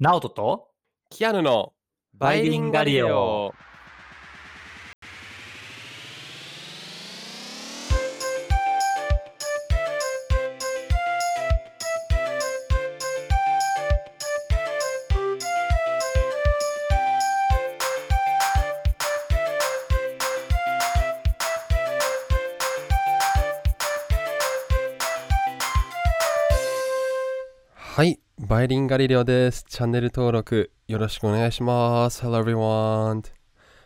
ナオトとキアヌのバイリンガリオ。イリンガリレオです。チャンネル登録よろしくお願いします。Hello everyone.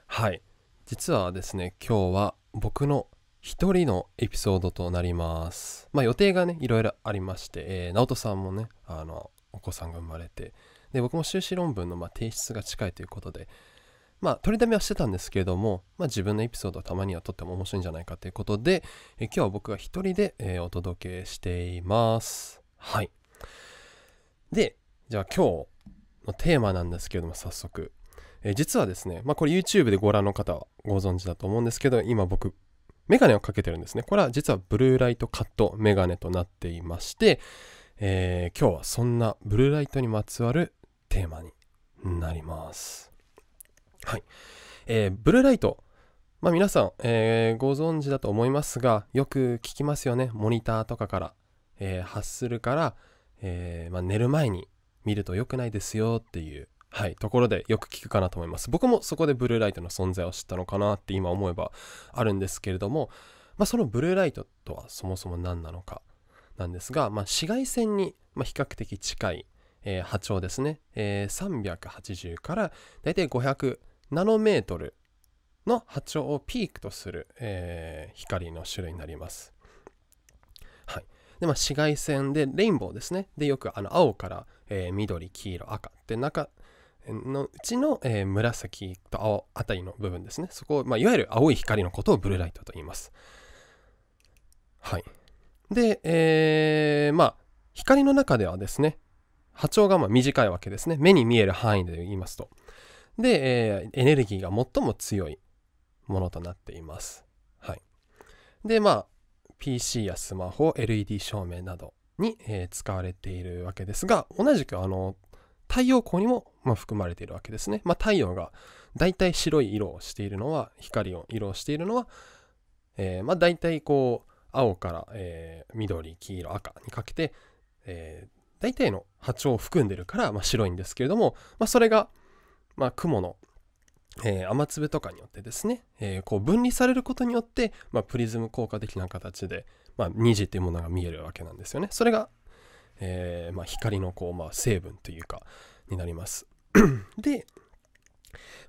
はい、実はですね、今日は僕の一人のエピソードとなります。まあ予定がね、いろいろありまして、えー、直人さんもね、あの、お子さんが生まれて、で、僕も修士論文のまあ提出が近いということで、まあ取りだめはしてたんですけれども、まあ自分のエピソードをたまにはとっても面白いんじゃないかということで、え今日は僕が一人で、えーお届けしています。はい。で、じゃあ今日のテーマなんですけれども、早速。えー実はですね、まあこれ YouTube でご覧の方はご存知だと思うんですけど、今僕、メガネをかけてるんですね。これは実はブルーライトカットメガネとなっていまして、えー今日はそんなブルーライトにまつわるテーマになります。はい。えーブルーライト。まあ皆さん、えーご存知だと思いますが、よく聞きますよね。モニターとかから、えー発するから、えーまあ、寝る前に見ると良くないですよっていう、はい、ところでよく聞くかなと思います。僕もそこでブルーライトの存在を知ったのかなって今思えばあるんですけれども、まあ、そのブルーライトとはそもそも何なのかなんですが、まあ、紫外線に比較的近い、えー波長ですね、えー380からだいたい500ナノメートルの波長をピークとする、えー光の種類になります。で、まあ、紫外線でレインボーですね。で、よくあの青から、えー緑、黄色、赤って中のうちの、えー紫と青あたりの部分ですね。そこを、まあ、いわゆる青い光のことをブルーライトと言います。はい。で、えーまあ、光の中ではですね、波長がまあ短いわけですね。目に見える範囲で言いますと。で、えーエネルギーが最も強いものとなっています。はい。で、まあ、PC やスマホ、LED 照明などに、えー使われているわけですが、同じくあの太陽光にも、まあ、含まれているわけですね。まあ、太陽が大体白い色をしているのは、光を色をしているのは、えーまあ、大体こう、青から、えー緑、黄色、赤にかけて、えー大体の波長を含んでるから、まあ、白いんですけれども、まあ、それが、まあ、雲のえー雨粒とかによってですね、えーこう分離されることによって、まあ、プリズム効果的な形で、まあ、虹っていうものが見えるわけなんですよね。それが、えーまあ、光のこう、まあ、成分というかになります。で、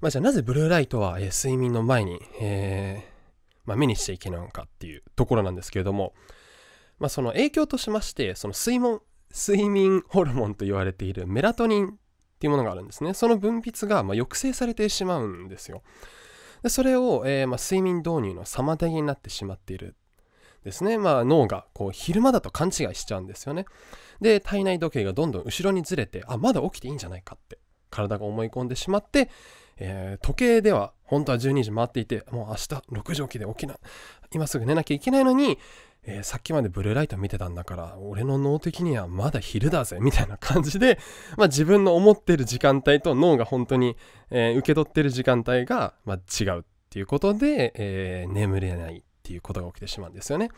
まあ、じゃあなぜブルーライトは、え睡眠の前に、えま、目にしちゃいけないのかっていうところなんですけれども、ま、その影響としましてその睡眠睡眠ホルモンと言われているメラトニンっていうものがあるんですね。その分泌がまあ抑制されてしまうんですよ。でそれを、えーまあ、睡眠導入の妨げになってしまっているですね。まあ、脳がこう昼間だと勘違いしちゃうんですよね。で、体内時計がどんどん後ろにずれて、あ、まだ起きていいんじゃないかって体が思い込んでしまって、えー時計では本当は12時回っていて、もう明日6時起きで起きな、今すぐ寝なきゃいけないのに、えーさっきまでブルーライト見てたんだから、俺の脳的にはまだ昼だぜ、みたいな感じで、まあ、自分の思ってる時間帯と脳が本当に、えー受け取ってる時間帯が、まあ、違うっていうことで、えー眠れないていうことが起きてしまうんですよね。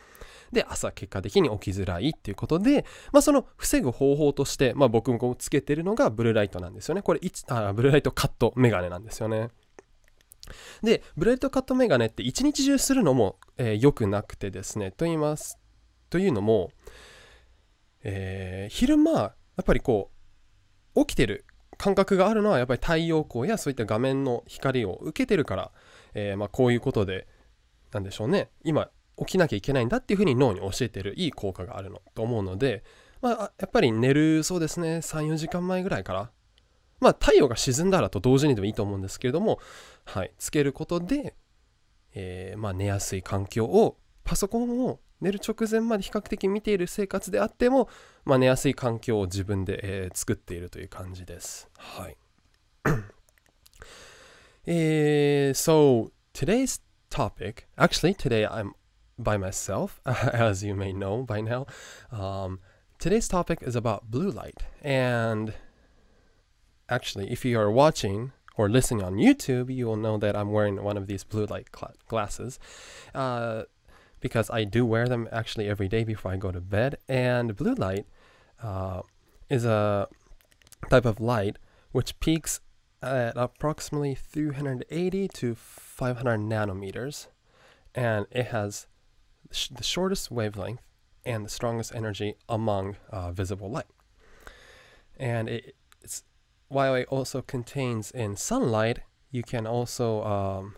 で、朝結果的に起きづらいっていうことで、まあ、その防ぐ方法として、まあ、僕もつけてるのがブルーライトなんですよね。これあ、ブルーライトカットメガネなんですよね。で、ブルーライトカットメガネって一日中するのも、えー良くなくてですね、と言います。というのも、えー昼間、やっぱりこう、起きてる感覚があるのは、やっぱり太陽光やそういった画面の光を受けてるから、えーま、こういうことで、なんでしょうね、今、起きなきゃいけないんだっていうふうに脳に教えてるいい効果があるのと思うので、まあ、やっぱり寝るそうですね34時間前ぐらいからまあ太陽が沈んだらと同時にでもいいと思うんですけれども、はい、つけることで、えーまあ、寝やすい環境をパソコンを寝る直前まで比較的見ている生活であっても、まあ、寝やすい環境を自分で、えー作っているという感じです。はい。えー so today's topic, actually today I'm by myself, as you may know by now. Um, today's topic is about blue light, and actually, if you are watching or listening on YouTube, you will know that I'm wearing one of these blue light glasses. Uh, because I do wear them actually every day before I go to bed. And blue light uh, is a type of light which peaks at approximately 380 to 500 nanometers, and it has sh- the shortest wavelength and the strongest energy among uh, visible light. And it, it's while it also contains in sunlight, you can also um,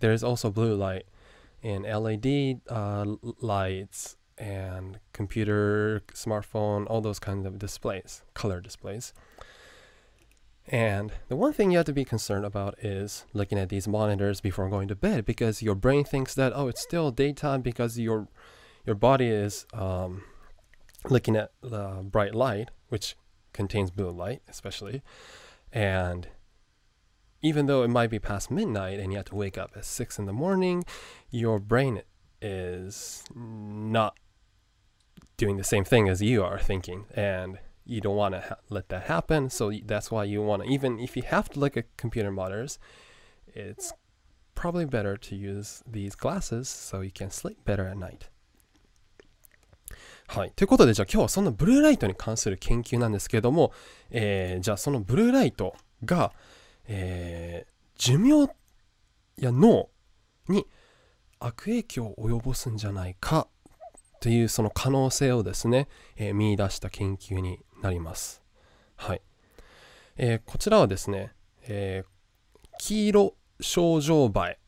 there is also blue light in LED uh, lights and computer, smartphone, all those kinds of displays, color displays. And the one thing you have to be concerned about is looking at these monitors before going to bed because your brain thinks that oh it's still daytime because your your body is um, looking at the bright light which contains blue light especially. And even though it might be past midnight and you have to wake up at six in the morning your brain is not doing the same thing as you are thinking. And you don't want to ha- let that happen so that's why you want to even if you have to look at computer monitors it's probably better to use these glasses so you can sleep better at night はい。ということで、じゃあ今日はそのブルーライトに関する研究なんですけれども、えーじゃあそのブルーライトが、えー寿命や脳に悪影響を及ぼすんじゃないかというその可能性をですね、えー見出した研究になります。はい。えーこちらはですね、えー黄色症状映え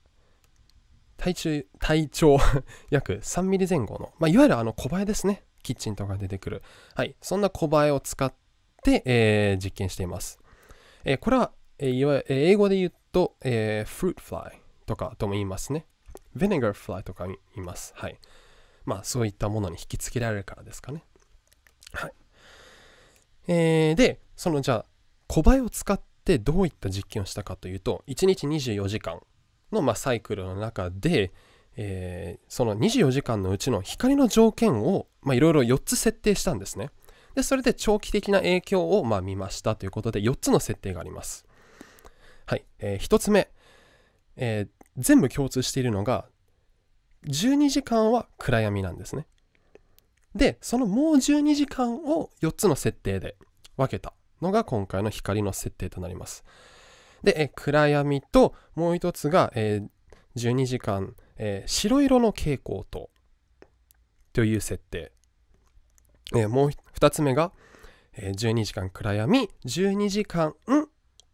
体中体長 約3ミリ前後の、まあ、いわゆるあの小映えですね。キッチンとか出てくる。はい。そんな小映えを使って、えー実験しています。えーこれは、えーいわゆる英語で言うと、えー、fruit fly とかとも言いますね。vinegar fly とか言います。はい。まあ、そういったものに引きつけられるからですかね。はい。えーで、そのじゃあ、小映えを使ってどういった実験をしたかというと、1日24時間の、まあ、サイクルの中で、えーその24時間のうちの光の条件をいろいろ4つ設定したんですね。で、それで長期的な影響をまあ見ましたということで4つの設定があります。はい。え1つ目、えー全部共通しているのが、12時間は暗闇なんですね。で、そのもう12時間を4つの設定で分けたのが今回の光の設定となります。で、暗闇ともう一つが、えー12時間、えー白色の蛍光灯という設定。えーもう2つ目が、えー12時間暗闇、12時間、ん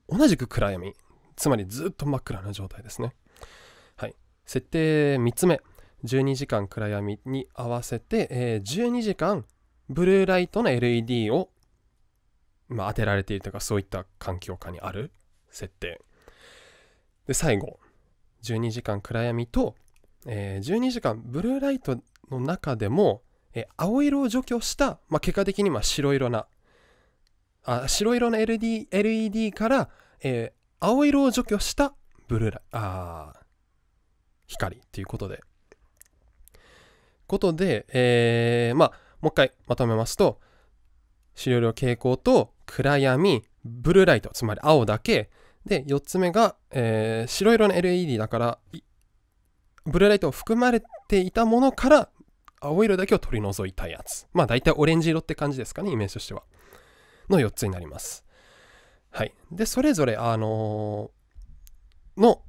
同じく暗闇。つまりずっと真っ暗な状態ですね。はい。設定3つ目。12時間暗闇に合わせて、えー12時間ブルーライトの LED を、まあ、当てられているとかそういった環境下にある設定。で、最後。12時間暗闇と、えー12時間ブルーライトの中でも、えー青色を除去した、まあ、結果的にまあ白色なあ白色の LED, LED から、えー青色を除去したブルーライあー光ということでことで、えーまあもう一回まとめますと白色蛍光と暗闇ブルーライトつまり青だけで、4つ目が、えー白色の LED だから、ブルーライトを含まれていたものから、青色だけを取り除いたやつ。まあ大体オレンジ色って感じですかね、イメージとしては。の4つになります。はい。で、それぞれ、あのーの、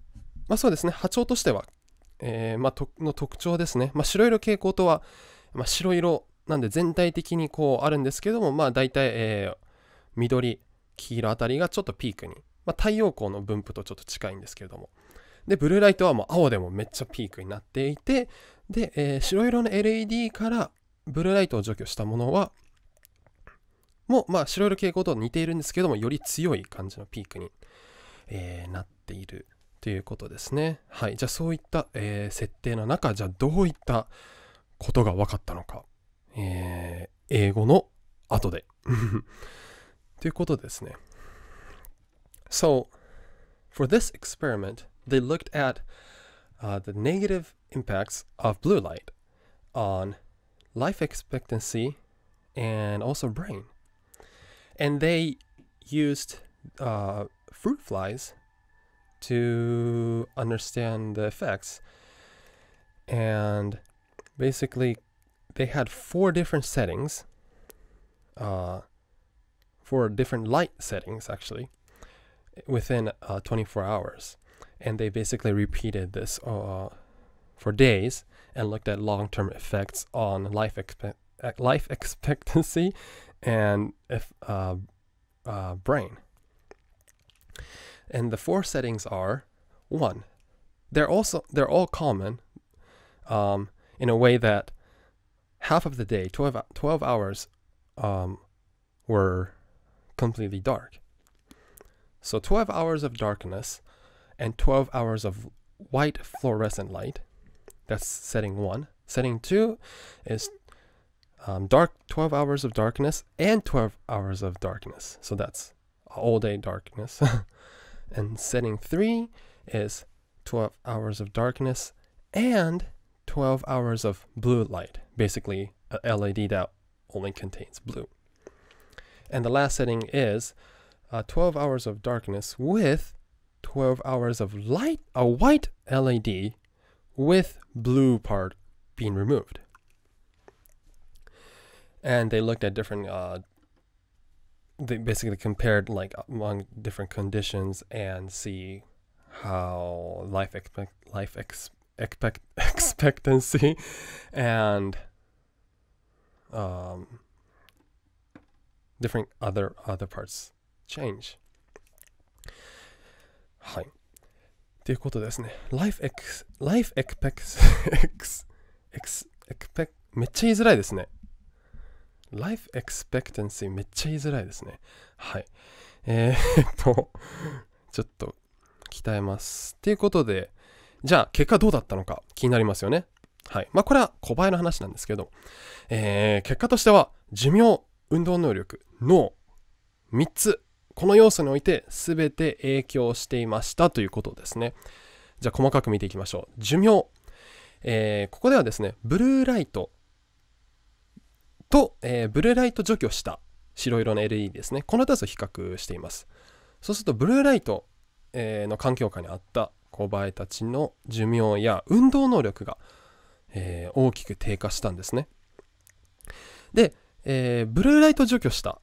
まあそうですね、波長としては、えーまあ、の特徴ですね。まあ白色蛍光とは、まあ、白色なんで全体的にこうあるんですけども、まあ大体、えー緑、黄色あたりがちょっとピークにまあ、太陽光の分布とちょっと近いんですけれども。で、ブルーライトはもう青でもめっちゃピークになっていて、で、えー白色の LED からブルーライトを除去したものは、もう、まあ、白色蛍光と似ているんですけども、より強い感じのピークに、えーなっているということですね。はい。じゃあ、そういった、えー設定の中、じゃあ、どういったことが分かったのか。えー英語の後で。ということですね。So, for this experiment, they looked at uh, the negative impacts of blue light on life expectancy and also brain. And they used uh, fruit flies to understand the effects. And basically, they had four different settings, uh, four different light settings actually, within uh, 24 hours. And they basically repeated this uh, for days and looked at long term effects on life, expe- life expectancy and if, uh, uh, brain. And the four settings are one, they're also they're all common um, in a way that half of the day, 12, 12 hours, um, were completely dark. So 12 hours of darkness and 12 hours of white fluorescent light. That's setting one. Setting two is um, dark 12 hours of darkness and 12 hours of darkness. So that's all day darkness. and setting three is 12 hours of darkness and 12 hours of blue light. Basically, a LED that only contains blue. And the last setting is uh, 12 hours of darkness with 12 hours of light, a white LED with blue part being removed. And they looked at different, uh, they basically compared like among different conditions and see how life expect life ex- expect expectancy and um, different other other parts change はいということですね life ex life expect ex ex expect めっちゃ言いづらいですね Life expectancy めっちゃ言いづらいですね。はい。えー、っとちょっと鍛えます。っていうことでじゃあ結果どうだったのか気になりますよね。はい。まあこれは小林の話なんですけど、えー、結果としては寿命運動能力脳3つこの要素において全て影響していましたということですね。じゃあ細かく見ていきましょう。寿命、えーここではですねブルーライトと、えーブルーライト除去した白色の LED ですね。この2つを比較しています。そうするとブルーライト、えーの環境下にあった小バエたちの寿命や運動能力が、えー大きく低下したんですね。で、えブルーライト除去した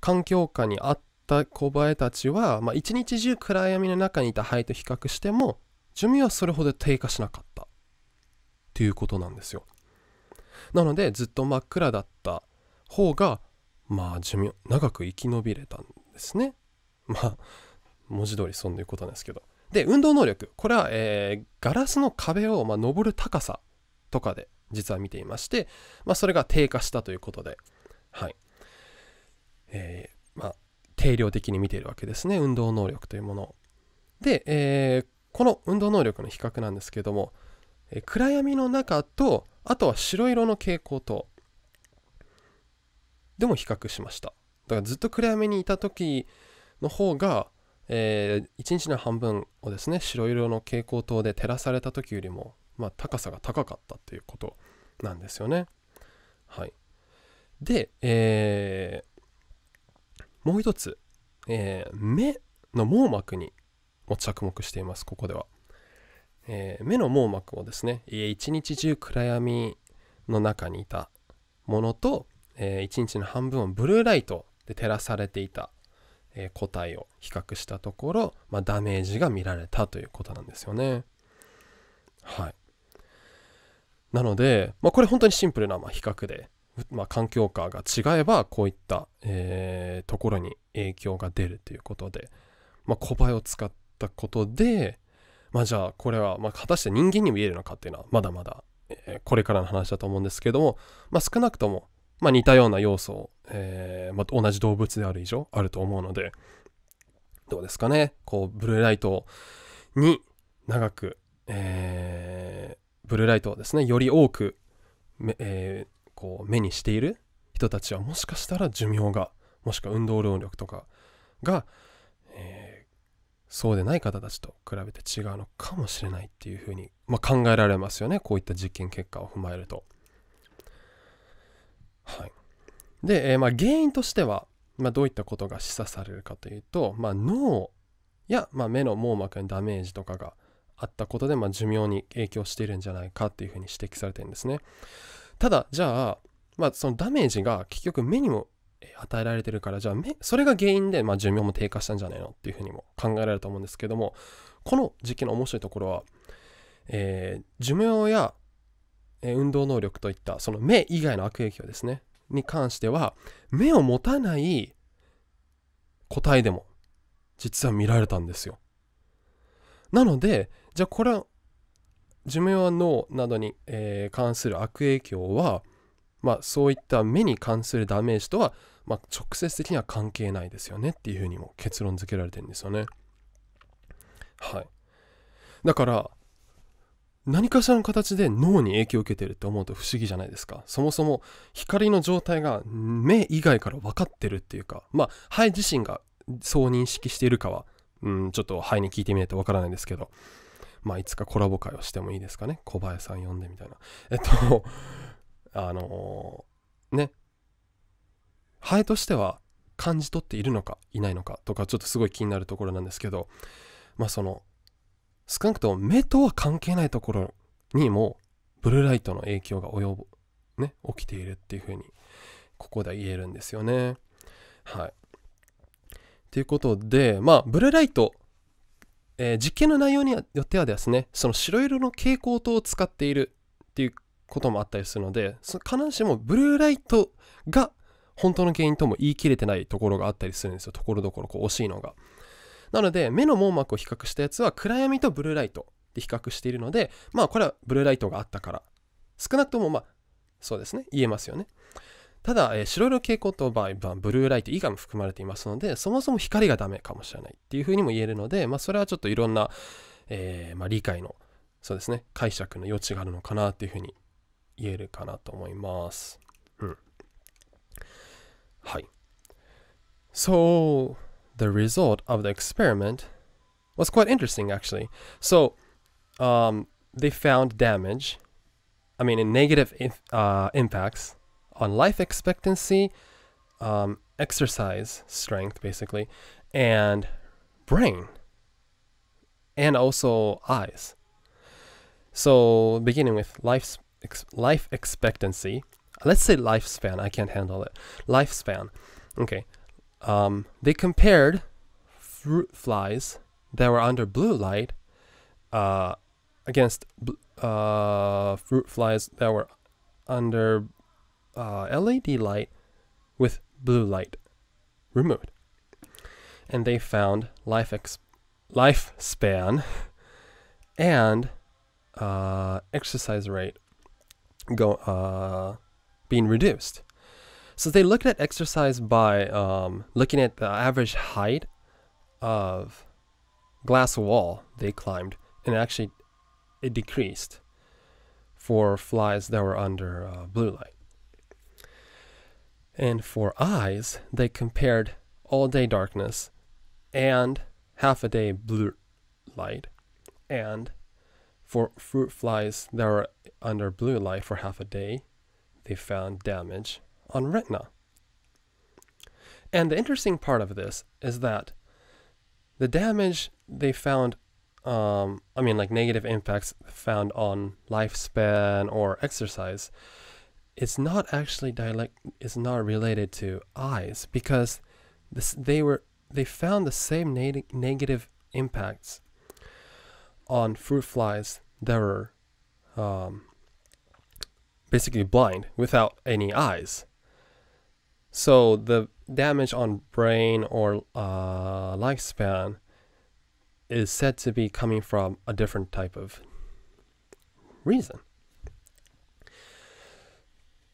環境下にあった小バエたちは、まあ、一日中暗闇の中にいたハエと比較しても寿命はそれほど低下しなかった。ということなんですよ。なのでずっと真っ暗だった方がまあ寿命長く生き延びれたんですね。まあ文字通りそういうことなんですけど。で運動能力。これは、えーガラスの壁を、まあ、登る高さとかで実は見ていまして、まあ、それが低下したということで。はい。えーまあ定量的に見ているわけですね。運動能力というものを。で、えーこの運動能力の比較なんですけども、えー暗闇の中とあとは白色の蛍光灯。でも比較しました。だからずっと暗闇にいた時の方が、え1日の半分をですね白色の蛍光灯で照らされた時よりも、まあ、高さが高かったっていうことなんですよね。はい。で、えーもう一つ、えー目の網膜にも着目していますここでは、えー目の網膜をですね一日中暗闇の中にいたものと、えー一日の半分をブルーライトで照らされていた、えー個体を比較したところ、まあ、ダメージが見られたということなんですよね。はい。なので、まあ、これ本当にシンプルなま比較で、まあ、環境下が違えばこういった、えーところに影響が出るということで、まあ、小バエを使ったことで、まあ、じゃあこれはまあ果たして人間にも言えるのかっていうのはまだまだ、えーこれからの話だと思うんですけども、まあ、少なくとも、まあ、似たような要素、えーまあ、同じ動物である以上あると思うのでどうですかね。こうブルーライトに長く、えーブルーライトをですねより多く目,、えーこう目にしている人たちはもしかしたら寿命がもしくは運動能力とかが、そうでない方たちと比べて違うのかもしれないっていうふうに、まあ、考えられますよねこういった実験結果を踏まえると。はい、で、えーまあ、原因としては、まあ、どういったことが示唆されるかというと、まあ、脳や、ま、目の網膜にダメージとかがあったことで、ま、寿命に影響しているんじゃないかっていうふうに指摘されてるんですね。ただじゃあ、まあ、そのダメージが結局目にも与えられてるからじゃあそれが原因で、まあ、寿命も低下したんじゃないのっていうふうにも考えられると思うんですけどもこの時期の面白いところは、え寿命や、え運動能力といったその目以外の悪影響ですねに関しては目を持たない個体でも実は見られたんですよ。なのでじゃあこれは寿命や脳などに、えー関する悪影響はまあそういった目に関するダメージとは、まあ、直接的には関係ないですよねっていうふうにも結論付けられてるんですよね。はい。だから何かしらの形で脳に影響を受けてるって思うと不思議じゃないですか。そもそも光の状態が目以外から分かってるっていうかまあ肺自身がそう認識しているかはうんちょっと肺に聞いてみないと分からないんですけどまあいつかコラボ会をしてもいいですかね。小林さん呼んでみたいな。えっとあのーね。ハエとしては感じ取っているのかいないのかとかちょっとすごい気になるところなんですけどまあその少なくとも目とは関係ないところにもブルーライトの影響が及ぶね起きているっていうふうにここで言えるんですよね。はい。ということでまあブルーライトえー実験の内容によってはですねその白色の蛍光灯を使っているっていうこともあったりするので必ずしもブルーライトが本当の原因とも言い切れてないところがあったりするんですよ。ところどころこう惜しいのが。なので目の網膜を比較したやつは暗闇とブルーライトで比較しているのでまあこれはブルーライトがあったから。少なくともまあそうですね。言えますよね。ただ、えー白色蛍光灯場合はブルーライト以外も含まれていますのでそもそも光がダメかもしれないっていうふうにも言えるのでまあそれはちょっといろんな、えーまあ、理解のそうですね。解釈の余地があるのかなっていうふうに言えるかなと思いますうんはい So the result of the experiment was quite interesting actually so um, they found damage I mean in negative if, uh, impacts on life expectancy um, exercise strength basically and brain and also eyes so beginning with life ex- life expectancy. Let's say lifespan i can't handle it. Lifespan. Okay. Um, they compared fruit flies that were under blue light uh, against uh, fruit flies that were under uh, LED light with blue light removed. And they found life ex- lifespan and uh, exercise rate go uh, being reduced. So they looked at exercise by um, looking at the average height of glass wall they climbed, and actually it decreased for flies that were under uh, blue light. And for eyes, they compared all day darkness and half a day blue light. And for fruit flies that were under blue light for half a day, they found damage on retina. And the interesting part of this is that the damage they found, um, I mean, like negative impacts found on lifespan or exercise, it's not actually dialect, it's not related to eyes because this, they were they found the same neg- negative impacts on fruit flies that were um, basically blind without any eyes. So the damage on brain or uh, lifespan is said to be coming from a different type of reason.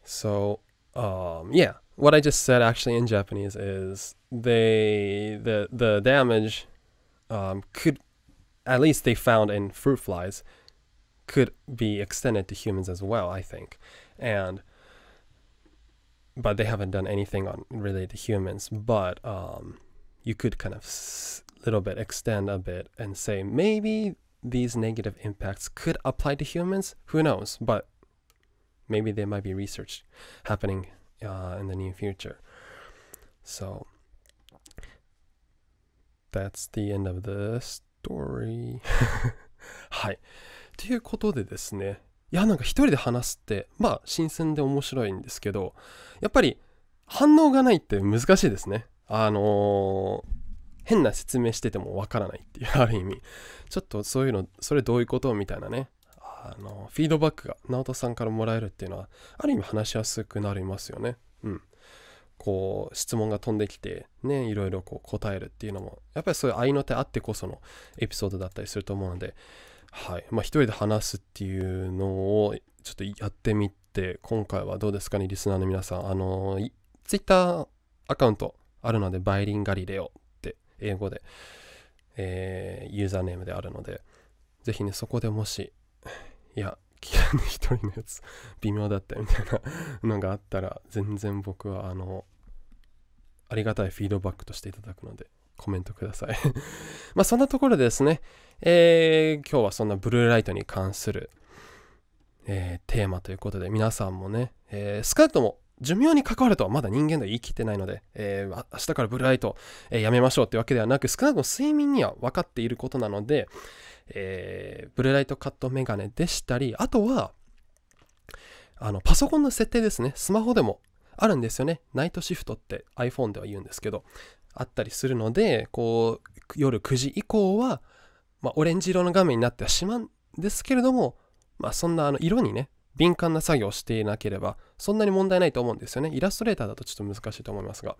So um, yeah, what I just said actually in Japanese is they the the damage um, could at least they found in fruit flies could be extended to humans as well. I think, and but they haven't done anything on related to humans. But um, you could kind of little bit extend a bit and say maybe these negative impacts could apply to humans. Who knows? But maybe there might be research happening uh, in the near future. So that's the end of the story. はい。ということでですね、いや、なんか一人で話すって、まあ、新鮮で面白いんですけど、やっぱり反応がないって難しいですね。あのー変な説明しててもわからないっていう、ある意味。ちょっとそういうの、それどういうことみたいなね。あの、フィードバックが直人さんからもらえるっていうのは、ある意味話しやすくなりますよね。うん。こう、質問が飛んできて、ね、いろいろこう答えるっていうのも、やっぱりそういう合いの手あってこそのエピソードだったりすると思うので、はい。まあ、一人で話すっていうのを、ちょっとやってみて、今回はどうですかね、リスナーの皆さん。あの、ツイッターアカウントあるので、バイリンガリレオって英語で、えーユーザーネームであるので、ぜひね、そこでもし、いや、一人のやつ微妙だったみたいなのがあったら、全然僕は、あの、ありがたいフィードバックとしていただくので、コメントください。まあ、そんなところでですね、えー今日はそんなブルーライトに関する、えーテーマということで、皆さんもね、えー少なくとも寿命に関わるとはまだ人間では言い切ってないので、えー明日からブルーライト、えーやめましょうってわけではなく、少なくとも睡眠には分かっていることなので、えーブルーライトカットメガネでしたり、あとは、あの、パソコンの設定ですね。スマホでもあるんですよね。ナイトシフトって iPhone では言うんですけど、あったりするので、こう、夜9時以降は、まあ、オレンジ色の画面になってはしまうんですけれども、まあ、そんなあの色にね、敏感な作業をしていなければ、そんなに問題ないと思うんですよね。イラストレーターだとちょっと難しいと思いますが。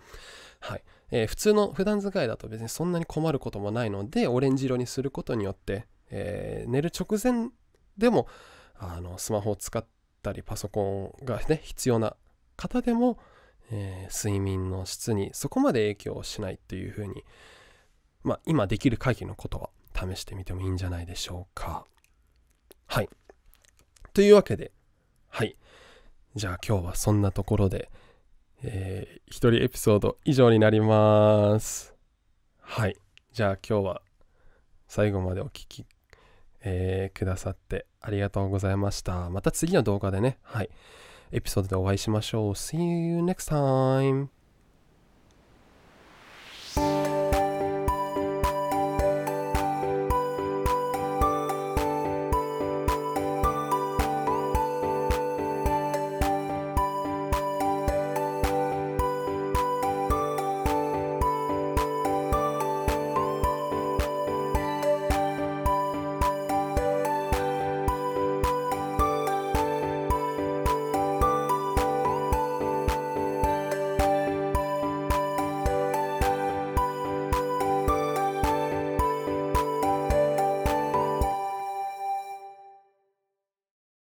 はい。えー普通の普段使いだと別にそんなに困ることもないので、オレンジ色にすることによって、えー寝る直前でも、あの、スマホを使ったり、パソコンがね、必要な方でも、えー睡眠の質にそこまで影響をしないっていうふうに、まあ、今できる限りのことは試してみてもいいんじゃないでしょうか。はい。というわけで、はい。じゃあ今日はそんなところで、えー一人エピソード以上になります。はい。じゃあ今日は最後までお聞き、えーくださってありがとうございました。また次の動画でね、はい。エピソードでお会いしましょう。See you next time!